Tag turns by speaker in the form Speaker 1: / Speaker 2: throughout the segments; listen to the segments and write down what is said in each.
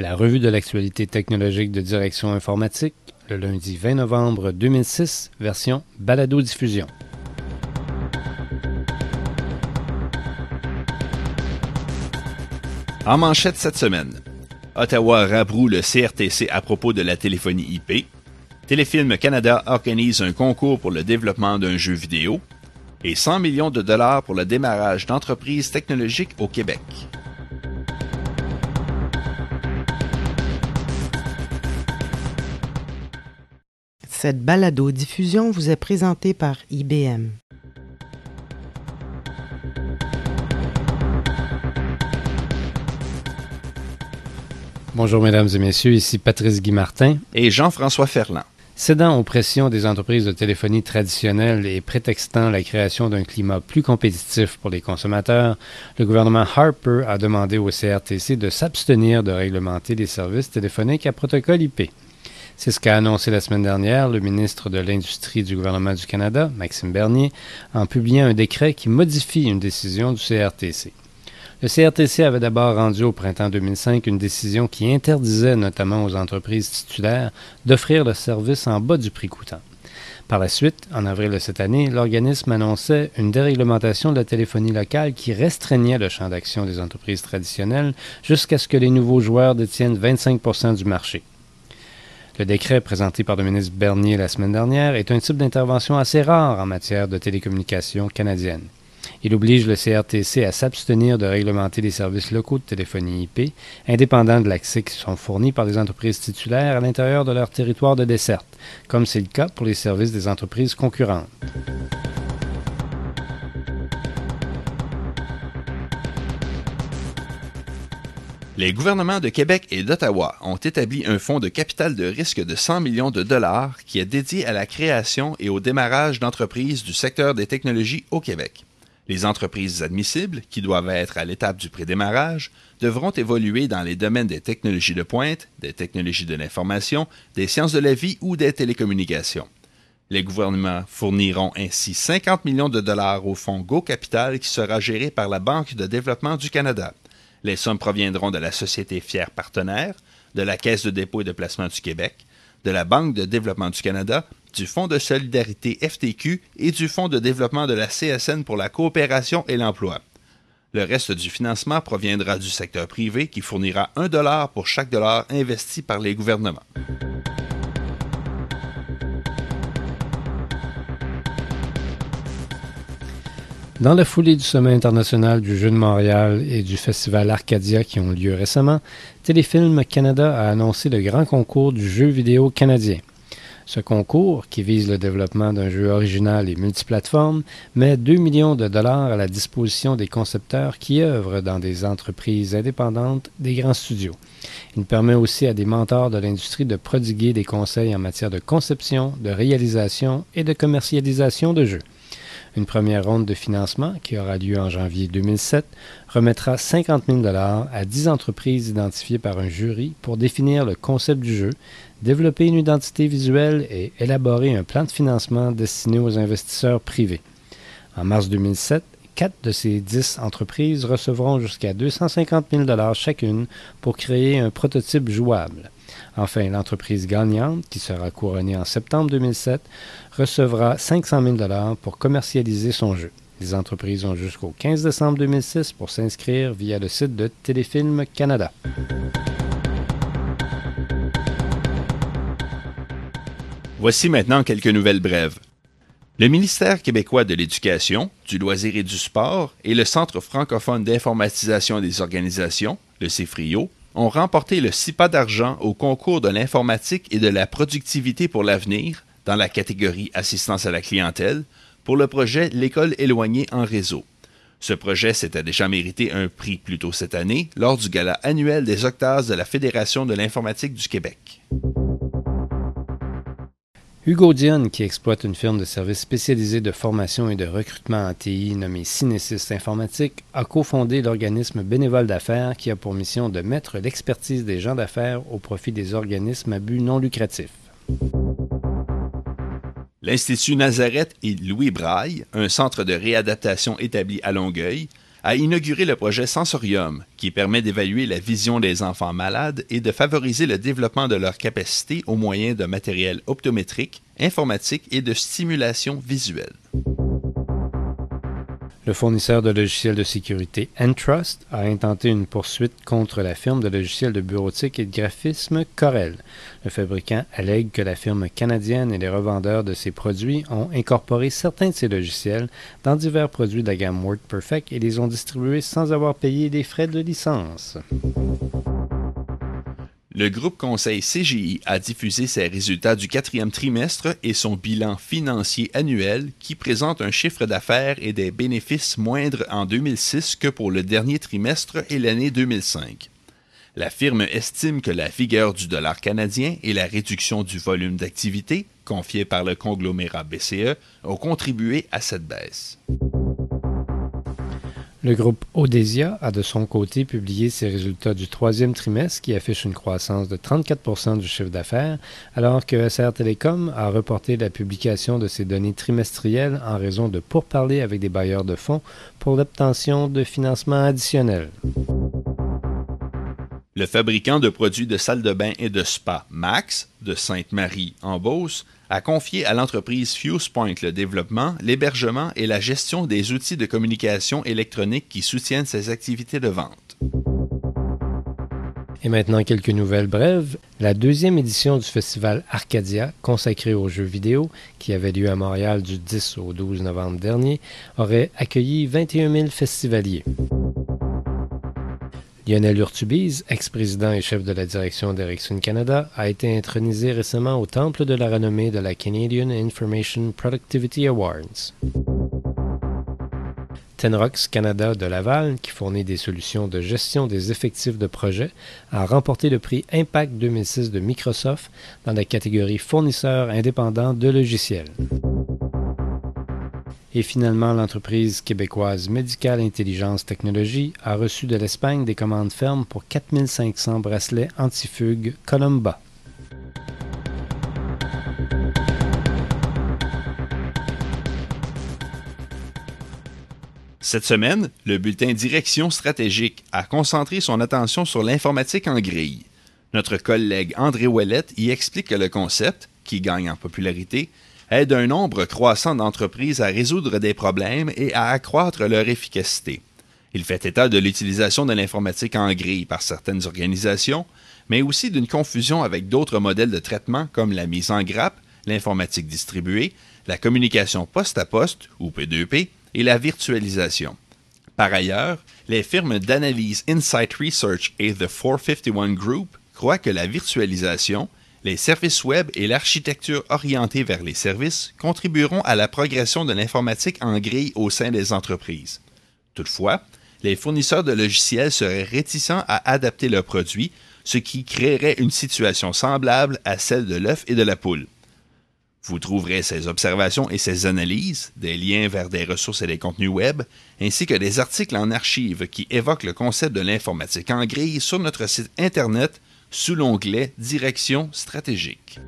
Speaker 1: La revue de l'actualité technologique de Direction informatique, le lundi 20 novembre 2006, version balado-diffusion.
Speaker 2: En manchette cette semaine, Ottawa rabroue le CRTC à propos de la téléphonie IP. Téléfilm Canada organise un concours pour le développement d'un jeu vidéo et 100 millions de dollars pour le démarrage d'entreprises technologiques au Québec.
Speaker 3: Cette balado-diffusion vous est présentée par IBM.
Speaker 1: Bonjour mesdames et messieurs, ici Patrice Guy Martin
Speaker 2: et Jean-François Ferland.
Speaker 1: Cédant aux pressions des entreprises de téléphonie traditionnelles et prétextant la création d'un climat plus compétitif pour les consommateurs, le gouvernement Harper a demandé au CRTC de s'abstenir de réglementer les services téléphoniques à protocole IP. C'est ce qu'a annoncé la semaine dernière le ministre de l'Industrie du gouvernement du Canada, Maxime Bernier, en publiant un décret qui modifie une décision du CRTC. Le CRTC avait d'abord rendu au printemps 2005 une décision qui interdisait notamment aux entreprises titulaires d'offrir le service en bas du prix coûtant. Par la suite, en avril de cette année, l'organisme annonçait une déréglementation de la téléphonie locale qui restreignait le champ d'action des entreprises traditionnelles jusqu'à ce que les nouveaux joueurs détiennent 25 du marché. Le décret présenté par le ministre Bernier la semaine dernière est un type d'intervention assez rare en matière de télécommunications canadienne. Il oblige le CRTC à s'abstenir de réglementer les services locaux de téléphonie IP, indépendants de l'accès qui sont fournis par les entreprises titulaires à l'intérieur de leur territoire de desserte, comme c'est le cas pour les services des entreprises concurrentes.
Speaker 2: Les gouvernements de Québec et d'Ottawa ont établi un fonds de capital de risque de 100 millions de dollars qui est dédié à la création et au démarrage d'entreprises du secteur des technologies au Québec. Les entreprises admissibles, qui doivent être à l'étape du prédémarrage, devront évoluer dans les domaines des technologies de pointe, des technologies de l'information, des sciences de la vie ou des télécommunications. Les gouvernements fourniront ainsi 50 millions de dollars au fonds Go Capital qui sera géré par la Banque de développement du Canada. Les sommes proviendront de la Société Fier Partenaire, de la Caisse de dépôt et de placement du Québec, de la Banque de développement du Canada, du Fonds de solidarité FTQ et du Fonds de développement de la CSN pour la coopération et l'emploi. Le reste du financement proviendra du secteur privé qui fournira un dollar pour chaque dollar investi par les gouvernements.
Speaker 1: Dans la foulée du Sommet international du Jeu de Montréal et du Festival Arcadia qui ont lieu récemment, Téléfilm Canada a annoncé le grand concours du jeu vidéo canadien. Ce concours, qui vise le développement d'un jeu original et multiplateforme, met 2 millions de dollars à la disposition des concepteurs qui œuvrent dans des entreprises indépendantes des grands studios. Il permet aussi à des mentors de l'industrie de prodiguer des conseils en matière de conception, de réalisation et de commercialisation de jeux. Une première ronde de financement, qui aura lieu en janvier 2007, remettra 50 000 à 10 entreprises identifiées par un jury pour définir le concept du jeu, développer une identité visuelle et élaborer un plan de financement destiné aux investisseurs privés. En mars 2007, quatre de ces 10 entreprises recevront jusqu'à 250 000 chacune pour créer un prototype jouable. Enfin, l'entreprise gagnante, qui sera couronnée en septembre 2007, recevra 500 000 pour commercialiser son jeu. Les entreprises ont jusqu'au 15 décembre 2006 pour s'inscrire via le site de Téléfilm Canada.
Speaker 2: Voici maintenant quelques nouvelles brèves. Le ministère québécois de l'Éducation, du loisir et du sport et le Centre francophone d'informatisation des organisations, le CIFRIO, ont remporté le CIPA d'argent au concours de l'informatique et de la productivité pour l'avenir dans la catégorie assistance à la clientèle pour le projet L'école éloignée en réseau. Ce projet s'était déjà mérité un prix plus tôt cette année lors du gala annuel des octaves de la Fédération de l'informatique du Québec.
Speaker 1: Hugo Dionne, qui exploite une firme de services spécialisée de formation et de recrutement en TI nommée Cinesis Informatique, a cofondé l'organisme bénévole d'affaires qui a pour mission de mettre l'expertise des gens d'affaires au profit des organismes à but non lucratif.
Speaker 2: L'Institut Nazareth et Louis Braille, un centre de réadaptation établi à Longueuil, a inauguré le projet Sensorium, qui permet d'évaluer la vision des enfants malades et de favoriser le développement de leurs capacités au moyen de matériel optométrique, informatique et de stimulation visuelle.
Speaker 1: Le fournisseur de logiciels de sécurité Entrust a intenté une poursuite contre la firme de logiciels de bureautique et de graphisme Corel. Le fabricant allègue que la firme canadienne et les revendeurs de ses produits ont incorporé certains de ces logiciels dans divers produits de la gamme WordPerfect et les ont distribués sans avoir payé des frais de licence.
Speaker 2: Le groupe conseil CGI a diffusé ses résultats du quatrième trimestre et son bilan financier annuel qui présente un chiffre d'affaires et des bénéfices moindres en 2006 que pour le dernier trimestre et l'année 2005. La firme estime que la vigueur du dollar canadien et la réduction du volume d'activité, confiée par le conglomérat BCE, ont contribué à cette baisse.
Speaker 1: Le groupe Odesia a de son côté publié ses résultats du troisième trimestre qui affichent une croissance de 34% du chiffre d'affaires, alors que SR Telecom a reporté la publication de ses données trimestrielles en raison de pourparlers avec des bailleurs de fonds pour l'obtention de financements additionnels.
Speaker 2: Le fabricant de produits de salle de bain et de spa Max de Sainte-Marie en Beauce a confié à l'entreprise FusePoint le développement, l'hébergement et la gestion des outils de communication électronique qui soutiennent ses activités de vente.
Speaker 1: Et maintenant quelques nouvelles brèves. La deuxième édition du festival Arcadia, consacré aux jeux vidéo, qui avait lieu à Montréal du 10 au 12 novembre dernier, aurait accueilli 21 000 festivaliers. Lionel Urtubise, ex-président et chef de la direction d'Ericsson Canada, a été intronisé récemment au temple de la renommée de la Canadian Information Productivity Awards. Tenrox Canada de Laval, qui fournit des solutions de gestion des effectifs de projet, a remporté le prix Impact 2006 de Microsoft dans la catégorie fournisseur indépendant de logiciels. Et finalement, l'entreprise québécoise Medical Intelligence Technologie a reçu de l'Espagne des commandes fermes pour 4500 bracelets antifugues Columba.
Speaker 2: Cette semaine, le bulletin Direction stratégique a concentré son attention sur l'informatique en grille. Notre collègue André Ouellette y explique que le concept, qui gagne en popularité, aide un nombre croissant d'entreprises à résoudre des problèmes et à accroître leur efficacité. Il fait état de l'utilisation de l'informatique en grille par certaines organisations, mais aussi d'une confusion avec d'autres modèles de traitement comme la mise en grappe, l'informatique distribuée, la communication poste à poste ou P2P et la virtualisation. Par ailleurs, les firmes d'analyse Insight Research et The 451 Group croient que la virtualisation, les services web et l'architecture orientée vers les services contribueront à la progression de l'informatique en grille au sein des entreprises. Toutefois, les fournisseurs de logiciels seraient réticents à adapter leurs produits, ce qui créerait une situation semblable à celle de l'œuf et de la poule. Vous trouverez ces observations et ces analyses, des liens vers des ressources et des contenus web, ainsi que des articles en archive qui évoquent le concept de l'informatique en grille sur notre site Internet sous l'onglet Direction stratégique.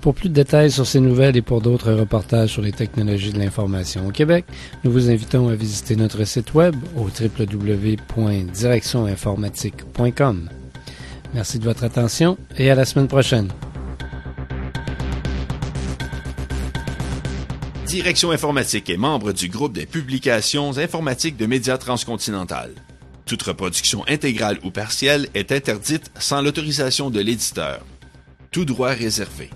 Speaker 1: Pour plus de détails sur ces nouvelles et pour d'autres reportages sur les technologies de l'information au Québec, nous vous invitons à visiter notre site web au www.directioninformatique.com. Merci de votre attention et à la semaine prochaine.
Speaker 2: Direction informatique est membre du groupe des publications informatiques de Médias Transcontinental. Toute reproduction intégrale ou partielle est interdite sans l'autorisation de l'éditeur. Tout droit réservé.